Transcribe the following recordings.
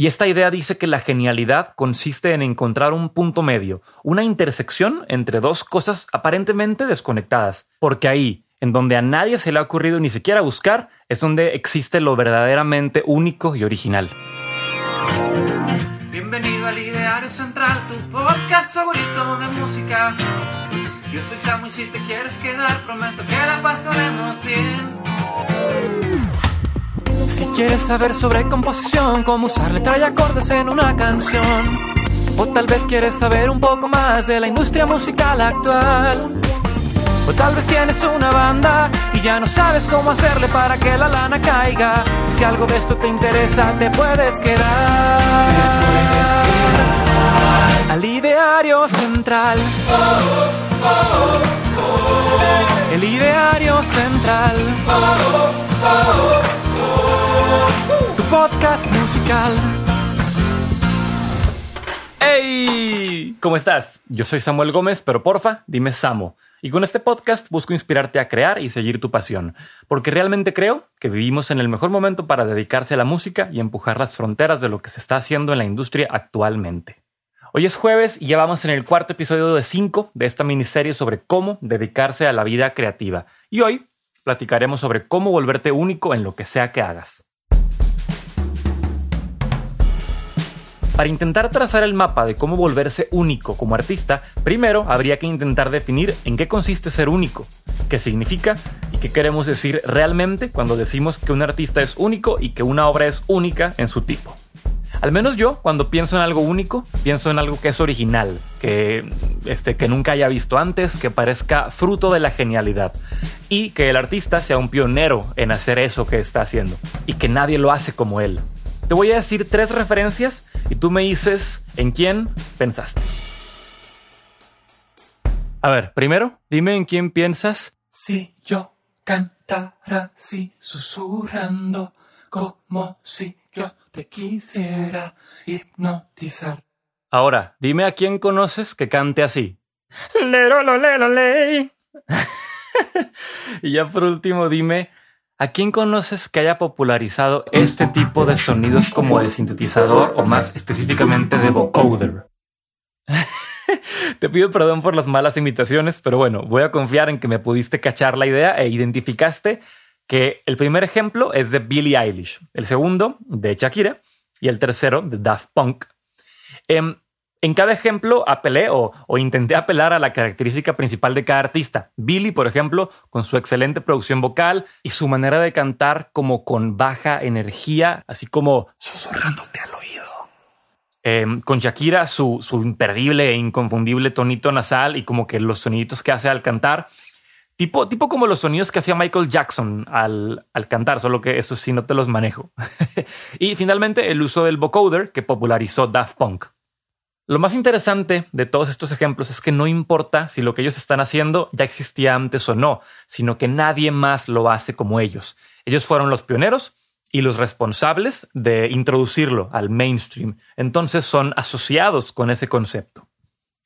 Y esta idea dice que la genialidad consiste en encontrar un punto medio, una intersección entre dos cosas aparentemente desconectadas, porque ahí, en donde a nadie se le ha ocurrido ni siquiera buscar, es donde existe lo verdaderamente único y original. Bienvenido al Ideario Central, tu podcast favorito de música. Yo soy Samu y si te quieres quedar, prometo que la pasaremos bien. Si quieres saber sobre composición, cómo usar letra y acordes en una canción, o tal vez quieres saber un poco más de la industria musical actual. O tal vez tienes una banda y ya no sabes cómo hacerle para que la lana caiga. Si algo de esto te interesa, te puedes quedar. Te puedes quedar. Al ideario central. El ideario central. Tu podcast musical. ¡Hey! ¿Cómo estás? Yo soy Samuel Gómez, pero porfa, dime Samo. Y con este podcast busco inspirarte a crear y seguir tu pasión, porque realmente creo que vivimos en el mejor momento para dedicarse a la música y empujar las fronteras de lo que se está haciendo en la industria actualmente. Hoy es jueves y ya vamos en el cuarto episodio de 5 de esta miniserie sobre cómo dedicarse a la vida creativa. Y hoy platicaremos sobre cómo volverte único en lo que sea que hagas. Para intentar trazar el mapa de cómo volverse único como artista, primero habría que intentar definir en qué consiste ser único, qué significa y qué queremos decir realmente cuando decimos que un artista es único y que una obra es única en su tipo. Al menos yo, cuando pienso en algo único, pienso en algo que es original, que, este, que nunca haya visto antes, que parezca fruto de la genialidad y que el artista sea un pionero en hacer eso que está haciendo y que nadie lo hace como él. Te voy a decir tres referencias y tú me dices en quién pensaste. A ver, primero, dime en quién piensas. Si yo cantara así, susurrando, como si yo te quisiera hipnotizar. Ahora, dime a quién conoces que cante así. Lero, ley. y ya por último, dime ¿A quién conoces que haya popularizado este tipo de sonidos como de sintetizador o más específicamente de vocoder? Te pido perdón por las malas imitaciones, pero bueno, voy a confiar en que me pudiste cachar la idea e identificaste que el primer ejemplo es de Billie Eilish, el segundo de Shakira y el tercero de Daft Punk. Em, en cada ejemplo apelé o, intenté apelar a la característica principal de cada artista. Billy, por ejemplo, con su excelente producción vocal y su manera de cantar como con baja energía, así como susurrándote al oído. Em, con Shakira, su, imperdible e inconfundible tonito nasal y como que los soniditos que hace al cantar. Tipo, tipo como los sonidos que hacía Michael Jackson al, al cantar, solo que eso sí no te los manejo. y finalmente el uso del vocoder que popularizó Daft Punk. Lo más interesante de todos estos ejemplos es que no importa si lo que ellos están haciendo ya existía antes o no, sino que nadie más lo hace como ellos. Ellos fueron los pioneros y los responsables de introducirlo al mainstream. Entonces son asociados con ese concepto.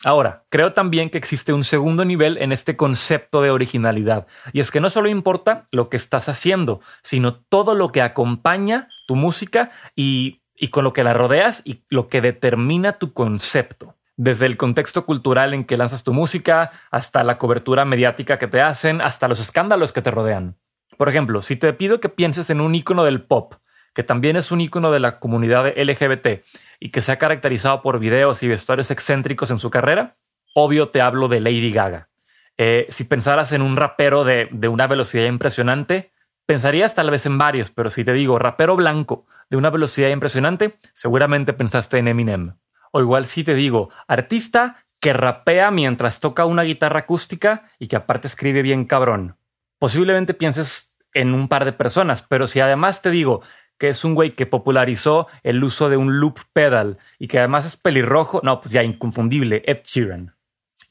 Ahora, creo también que existe un segundo nivel en este concepto de originalidad, y es que no solo importa lo que estás haciendo, sino todo lo que acompaña tu música y y con lo que la rodeas y lo que determina tu concepto. Desde el contexto cultural en que lanzas tu música, hasta la cobertura mediática que te hacen, hasta los escándalos que te rodean. Por ejemplo, si te pido que pienses en un icono del pop, que también es un icono de la comunidad LGBT y que se ha caracterizado por videos y vestuarios excéntricos en su carrera, obvio te hablo de Lady Gaga. Eh, si pensaras en un rapero de, de una velocidad impresionante, pensarías tal vez en varios, pero si te digo rapero blanco de una velocidad impresionante, seguramente pensaste en Eminem. O igual si te digo, artista que rapea mientras toca una guitarra acústica y que aparte escribe bien cabrón. Posiblemente pienses en un par de personas, pero si además te digo que es un güey que popularizó el uso de un loop pedal y que además es pelirrojo, no, pues ya inconfundible, Ed Sheeran.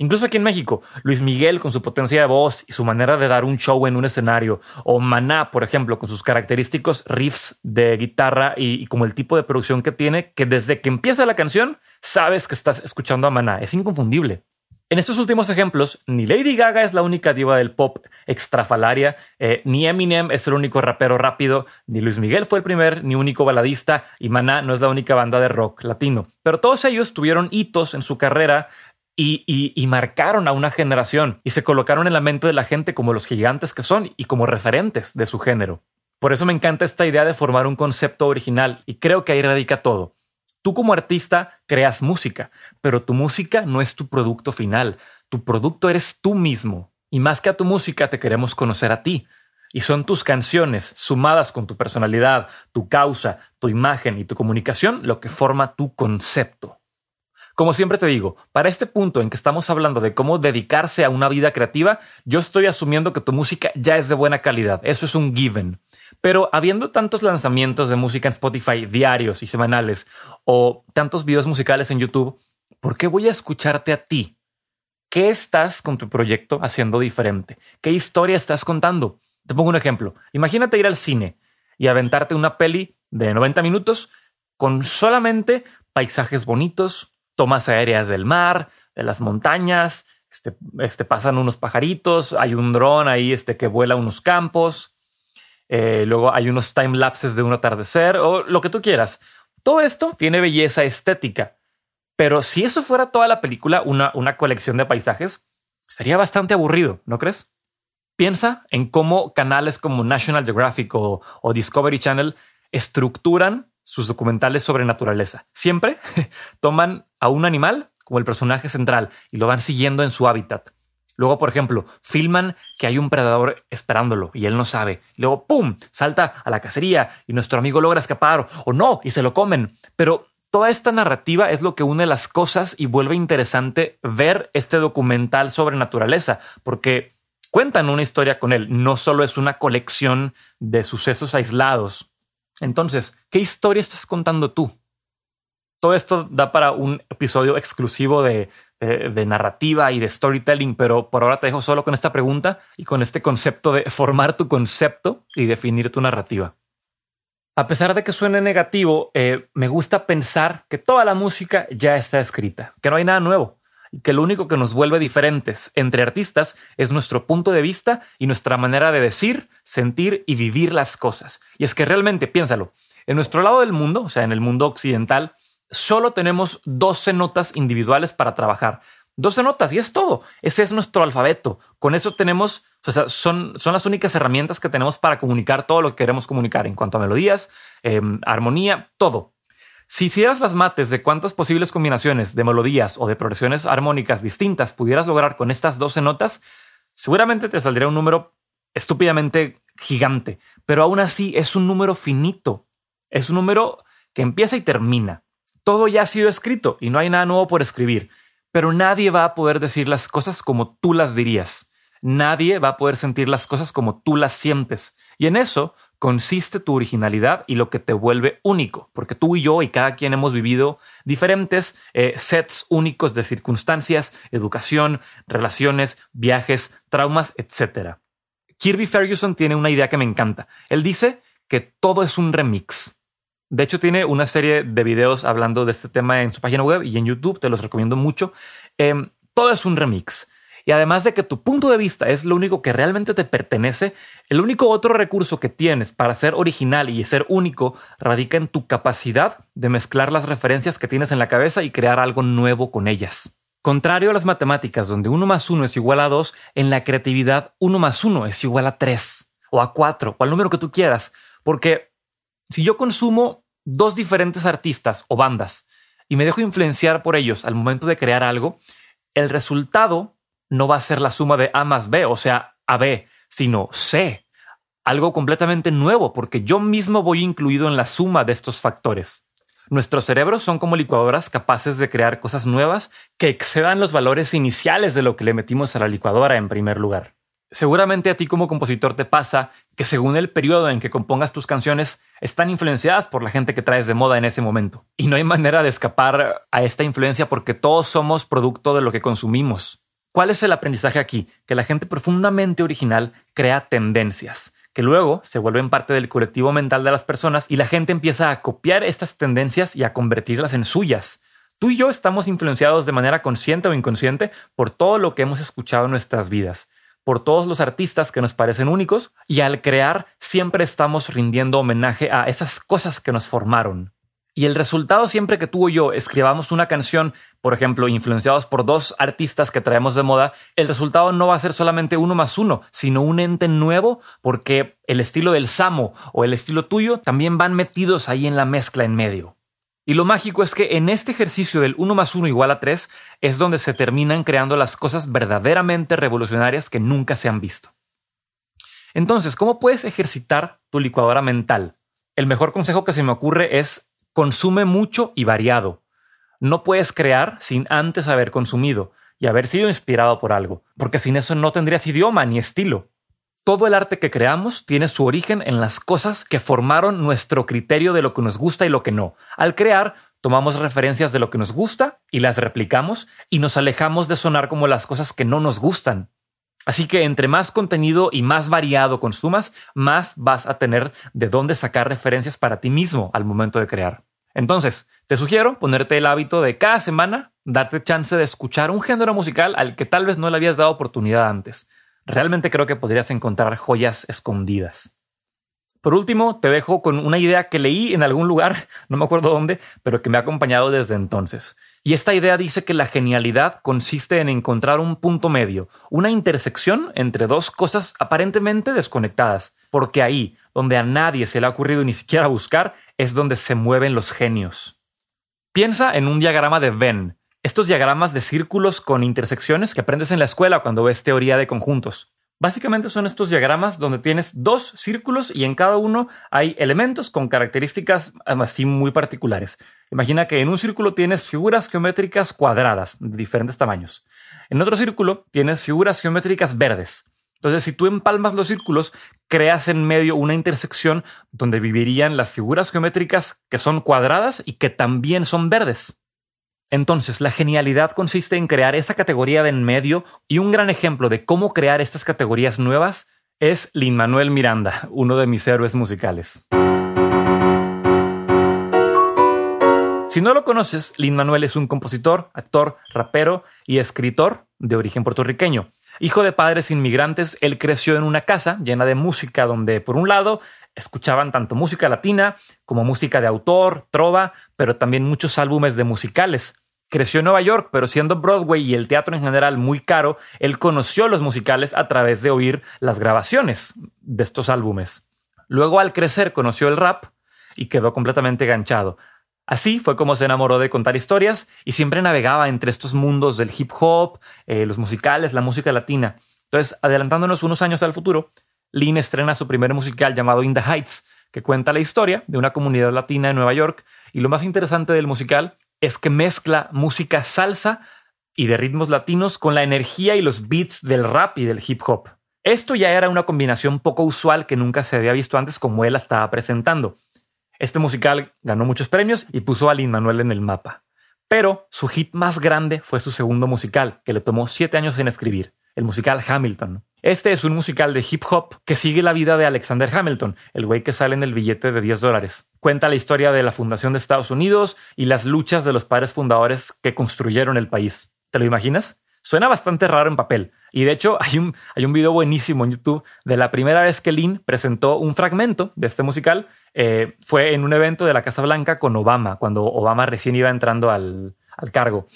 Incluso aquí en México, Luis Miguel con su potencia de voz y su manera de dar un show en un escenario, o Maná, por ejemplo, con sus característicos riffs de guitarra y, como el tipo de producción que tiene, que desde que empieza la canción sabes que estás escuchando a Maná, es inconfundible. En estos últimos ejemplos, ni Lady Gaga es la única diva del pop extrafalaria, eh, ni Eminem es el único rapero rápido, ni Luis Miguel fue el primer ni único baladista, y Maná no es la única banda de rock latino. Pero todos ellos tuvieron hitos en su carrera y, marcaron a una generación y se colocaron en la mente de la gente como los gigantes que son y como referentes de su género. Por eso me encanta esta idea de formar un concepto original y creo que ahí radica todo. Tú como artista creas música, pero tu música no es tu producto final. Tu producto eres tú mismo. Y más que a tu música te queremos conocer a ti. Y son tus canciones, sumadas con tu personalidad, tu causa, tu imagen y tu comunicación, lo que forma tu concepto. Como siempre te digo, para este punto en que estamos hablando de cómo dedicarse a una vida creativa, yo estoy asumiendo que tu música ya es de buena calidad. Eso es un given. Pero habiendo tantos lanzamientos de música en Spotify diarios y semanales o tantos videos musicales en YouTube, ¿por qué voy a escucharte a ti? ¿Qué estás con tu proyecto haciendo diferente? ¿Qué historia estás contando? Te pongo un ejemplo. Imagínate ir al cine y aventarte una peli de 90 minutos con solamente paisajes bonitos, tomas aéreas del mar, de las montañas, este, este pasan unos pajaritos, hay un dron ahí este, que vuela unos campos, eh, luego hay unos time lapses de un atardecer o lo que tú quieras. Todo esto tiene belleza estética, pero si eso fuera toda la película, una, una colección de paisajes, sería bastante aburrido, ¿no crees? Piensa en cómo canales como National Geographic o, o Discovery Channel estructuran sus documentales sobre naturaleza. Siempre toman a un animal como el personaje central y lo van siguiendo en su hábitat. Luego, por ejemplo, filman que hay un predador esperándolo y él no sabe. luego, ¡pum!, salta a la cacería y nuestro amigo logra escapar o no y se lo comen. Pero toda esta narrativa es lo que une las cosas y vuelve interesante ver este documental sobre naturaleza, porque cuentan una historia con él, no solo es una colección de sucesos aislados. Entonces, ¿qué historia estás contando tú? Todo esto da para un episodio exclusivo de narrativa y de storytelling, pero por ahora te dejo solo con esta pregunta y con este concepto de formar tu concepto y definir tu narrativa. A pesar de que suene negativo, eh, me gusta pensar que toda la música ya está escrita, que no hay nada nuevo que lo único que nos vuelve diferentes entre artistas es nuestro punto de vista y nuestra manera de decir, sentir y vivir las cosas. Y es que realmente, piénsalo, en nuestro lado del mundo, o sea, en el mundo occidental, solo tenemos 12 notas individuales para trabajar. 12 notas y es todo. Ese es nuestro alfabeto. Con eso tenemos, o sea, son, son las únicas herramientas que tenemos para comunicar todo lo que queremos comunicar en cuanto a melodías, em, armonía, todo. Si hicieras las mates de cuántas posibles combinaciones de melodías o de progresiones armónicas distintas pudieras lograr con estas 12 notas, seguramente te saldría un número estúpidamente gigante, pero aún así es un número finito. Es un número que empieza y termina. Todo ya ha sido escrito y no hay nada nuevo por escribir, pero nadie va a poder decir las cosas como tú las dirías. Nadie va a poder sentir las cosas como tú las sientes. Y en eso consiste tu originalidad y lo que te vuelve único, porque tú y yo y cada quien hemos vivido diferentes eh, sets únicos de circunstancias, educación, relaciones, viajes, traumas, etc. Kirby Ferguson tiene una idea que me encanta. Él dice que todo es un remix. De hecho, tiene una serie de videos hablando de este tema en su página web y en YouTube, te los recomiendo mucho. Em, todo es un remix. Y además de que tu punto de vista es lo único que realmente te pertenece, el único otro recurso que tienes para ser original y ser único radica en tu capacidad de mezclar las referencias que tienes en la cabeza y crear algo nuevo con ellas. Contrario a las matemáticas, donde 1 más 1 es igual a 2, en la creatividad 1 más 1 es igual a 3 o a 4 o al número que tú quieras. Porque si yo consumo dos diferentes artistas o bandas y me dejo influenciar por ellos al momento de crear algo, el resultado no va a ser la suma de A más B, o sea, AB, sino C. Algo completamente nuevo porque yo mismo voy incluido en la suma de estos factores. Nuestros cerebros son como licuadoras capaces de crear cosas nuevas que excedan los valores iniciales de lo que le metimos a la licuadora en primer lugar. Seguramente a ti como compositor te pasa que según el periodo en que compongas tus canciones están influenciadas por la gente que traes de moda en ese momento. Y no hay manera de escapar a esta influencia porque todos somos producto de lo que consumimos. ¿Cuál es el aprendizaje aquí? Que la gente profundamente original crea tendencias, que luego se vuelven parte del colectivo mental de las personas y la gente empieza a copiar estas tendencias y a convertirlas en suyas. Tú y yo estamos influenciados de manera consciente o inconsciente por todo lo que hemos escuchado en nuestras vidas, por todos los artistas que nos parecen únicos, y al crear siempre estamos rindiendo homenaje a esas cosas que nos formaron. Y el resultado siempre que tú o yo escribamos una canción, por ejemplo, influenciados por dos artistas que traemos de moda, el resultado no va a ser solamente uno más uno, sino un ente nuevo, porque el estilo del Samo o el estilo tuyo también van metidos ahí en la mezcla en medio. Y lo mágico es que en este ejercicio del 1 más 1 igual a 3 es donde se terminan creando las cosas verdaderamente revolucionarias que nunca se han visto. Entonces, ¿cómo puedes ejercitar tu licuadora mental? El mejor consejo que se me ocurre es consume mucho y variado. No puedes crear sin antes haber consumido y haber sido inspirado por algo, porque sin eso no tendrías idioma ni estilo. Todo el arte que creamos tiene su origen en las cosas que formaron nuestro criterio de lo que nos gusta y lo que no. Al crear, tomamos referencias de lo que nos gusta y las replicamos y nos alejamos de sonar como las cosas que no nos gustan. Así que entre más contenido y más variado consumas, más vas a tener de dónde sacar referencias para ti mismo al momento de crear. Entonces, te sugiero ponerte el hábito de cada semana darte chance de escuchar un género musical al que tal vez no le habías dado oportunidad antes. Realmente creo que podrías encontrar joyas escondidas. Por último, te dejo con una idea que leí en algún lugar, no me acuerdo dónde, pero que me ha acompañado desde entonces. Y esta idea dice que la genialidad consiste en encontrar un punto medio, una intersección entre dos cosas aparentemente desconectadas, porque ahí, donde a nadie se le ha ocurrido ni siquiera buscar, es donde se mueven los genios. Piensa en un diagrama de Venn, estos diagramas de círculos con intersecciones que aprendes en la escuela cuando ves teoría de conjuntos. Básicamente son estos diagramas donde tienes dos círculos y en cada uno hay elementos con características así muy particulares. Imagina que en un círculo tienes figuras geométricas cuadradas de diferentes tamaños. En otro círculo tienes figuras geométricas verdes. Entonces, si tú empalmas los círculos, creas en medio una intersección donde vivirían las figuras geométricas que son cuadradas y que también son verdes. Entonces, la genialidad consiste en crear esa categoría de en medio y un gran ejemplo de cómo crear estas categorías nuevas es Lin Manuel Miranda, uno de mis héroes musicales. Si no lo conoces, Lin Manuel es un compositor, actor, rapero y escritor de origen puertorriqueño. Hijo de padres inmigrantes, él creció en una casa llena de música donde, por un lado, escuchaban tanto música latina como música de autor, trova, pero también muchos álbumes de musicales. Creció en Nueva York, pero siendo Broadway y el teatro en general muy caro, él conoció los musicales a través de oír las grabaciones de estos álbumes. Luego al crecer conoció el rap y quedó completamente ganchado. Así fue como se enamoró de contar historias y siempre navegaba entre estos mundos del hip hop, eh, los musicales, la música latina. Entonces, adelantándonos unos años al futuro, Lynn estrena su primer musical llamado In the Heights, que cuenta la historia de una comunidad latina en Nueva York. Y lo más interesante del musical es que mezcla música salsa y de ritmos latinos con la energía y los beats del rap y del hip hop. Esto ya era una combinación poco usual que nunca se había visto antes como él la estaba presentando. Este musical ganó muchos premios y puso a Lin Manuel en el mapa. Pero su hit más grande fue su segundo musical, que le tomó siete años en escribir, el musical Hamilton. Este es un musical de hip hop que sigue la vida de Alexander Hamilton, el güey que sale en el billete de 10 dólares. Cuenta la historia de la fundación de Estados Unidos y las luchas de los padres fundadores que construyeron el país. ¿Te lo imaginas? Suena bastante raro en papel. Y de hecho, hay un, hay un video buenísimo en YouTube de la primera vez que Lynn presentó un fragmento de este musical. Eh, fue en un evento de la Casa Blanca con Obama, cuando Obama recién iba entrando al, al cargo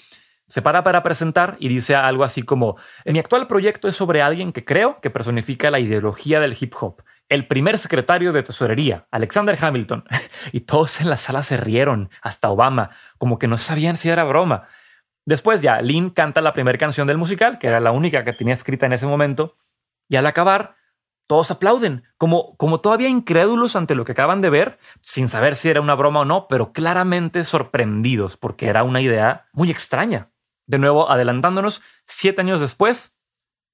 se para para presentar y dice algo así como, mi actual proyecto es sobre alguien que creo que personifica la ideología del hip hop. El primer secretario de tesorería, Alexander Hamilton. y todos en la sala se rieron, hasta Obama, como que no sabían si era broma. Después ya, Lynn canta la primera canción del musical, que era la única que tenía escrita en ese momento, y al acabar, todos aplauden, como, como todavía incrédulos ante lo que acaban de ver, sin saber si era una broma o no, pero claramente sorprendidos, porque era una idea muy extraña. De nuevo, adelantándonos, siete años después,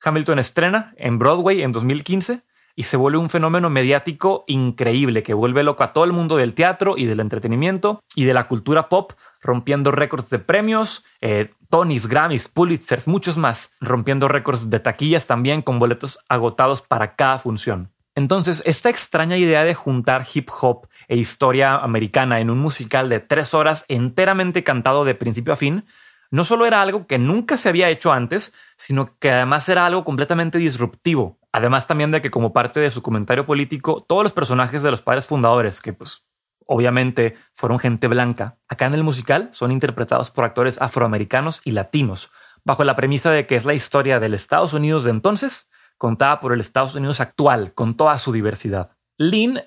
Hamilton estrena en Broadway en 2015 y se vuelve un fenómeno mediático increíble que vuelve loco a todo el mundo del teatro y del entretenimiento y de la cultura pop, rompiendo récords de premios, eh, Tonys, Grammys, Pulitzers, muchos más, rompiendo récords de taquillas también con boletos agotados para cada función. Entonces, esta extraña idea de juntar hip hop e historia americana en un musical de tres horas enteramente cantado de principio a fin, no solo era algo que nunca se había hecho antes, sino que además era algo completamente disruptivo. Además también de que como parte de su comentario político, todos los personajes de los padres fundadores, que pues obviamente fueron gente blanca, acá en el musical son interpretados por actores afroamericanos y latinos, bajo la premisa de que es la historia del Estados Unidos de entonces, contada por el Estados Unidos actual, con toda su diversidad. Lynn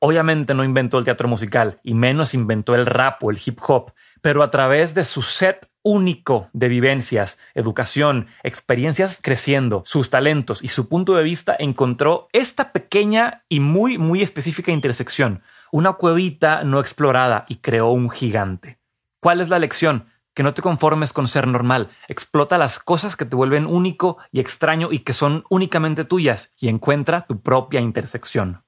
obviamente no inventó el teatro musical, y menos inventó el rap o el hip hop, pero a través de su set único de vivencias, educación, experiencias creciendo, sus talentos y su punto de vista, encontró esta pequeña y muy, muy específica intersección, una cuevita no explorada y creó un gigante. ¿Cuál es la lección? Que no te conformes con ser normal, explota las cosas que te vuelven único y extraño y que son únicamente tuyas y encuentra tu propia intersección.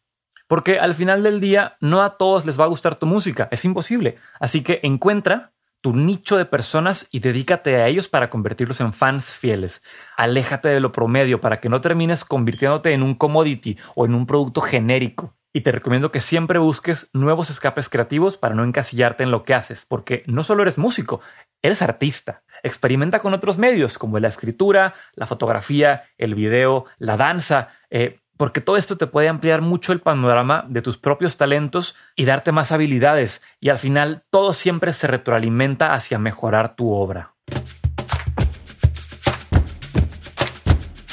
Porque al final del día no a todos les va a gustar tu música, es imposible. Así que encuentra tu nicho de personas y dedícate a ellos para convertirlos en fans fieles. Aléjate de lo promedio para que no termines convirtiéndote en un commodity o en un producto genérico. Y te recomiendo que siempre busques nuevos escapes creativos para no encasillarte en lo que haces, porque no solo eres músico, eres artista. Experimenta con otros medios como la escritura, la fotografía, el video, la danza. Eh, porque todo esto te puede ampliar mucho el panorama de tus propios talentos y darte más habilidades, y al final todo siempre se retroalimenta hacia mejorar tu obra.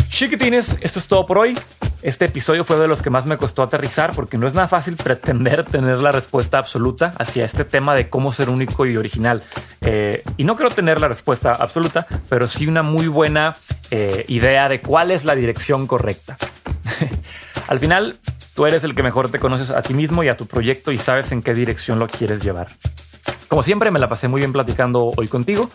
Chiquitines, esto es todo por hoy. Este episodio fue de los que más me costó aterrizar porque no es nada fácil pretender tener la respuesta absoluta hacia este tema de cómo ser único y original. Eh, y no creo tener la respuesta absoluta, pero sí una muy buena eh, idea de cuál es la dirección correcta. Al final, tú eres el que mejor te conoces a ti mismo y a tu proyecto y sabes en qué dirección lo quieres llevar. Como siempre, me la pasé muy bien platicando hoy contigo.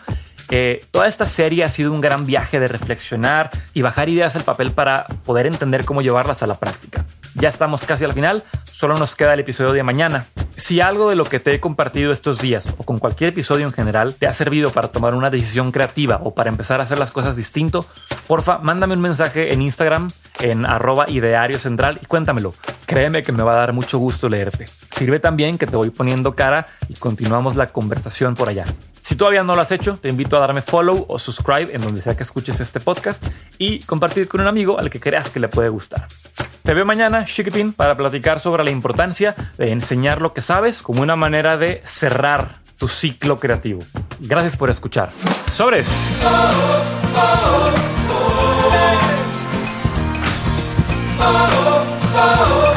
Eh, toda esta serie ha sido un gran viaje de reflexionar y bajar ideas al papel para poder entender cómo llevarlas a la práctica. Ya estamos casi al final, solo nos queda el episodio de mañana. Si algo de lo que te he compartido estos días o con cualquier episodio en general te ha servido para tomar una decisión creativa o para empezar a hacer las cosas distinto, porfa, mándame un mensaje en Instagram en arroba ideario central y cuéntamelo. Créeme que me va a dar mucho gusto leerte. Sirve también que te voy poniendo cara y continuamos la conversación por allá. Si todavía no lo has hecho, te invito a darme follow o subscribe en donde sea que escuches este podcast y compartir con un amigo al que creas que le puede gustar. Te veo mañana, chiquitín, para platicar sobre la importancia de enseñar lo que sabes como una manera de cerrar tu ciclo creativo. Gracias por escuchar. Sobres. Oh, oh, oh,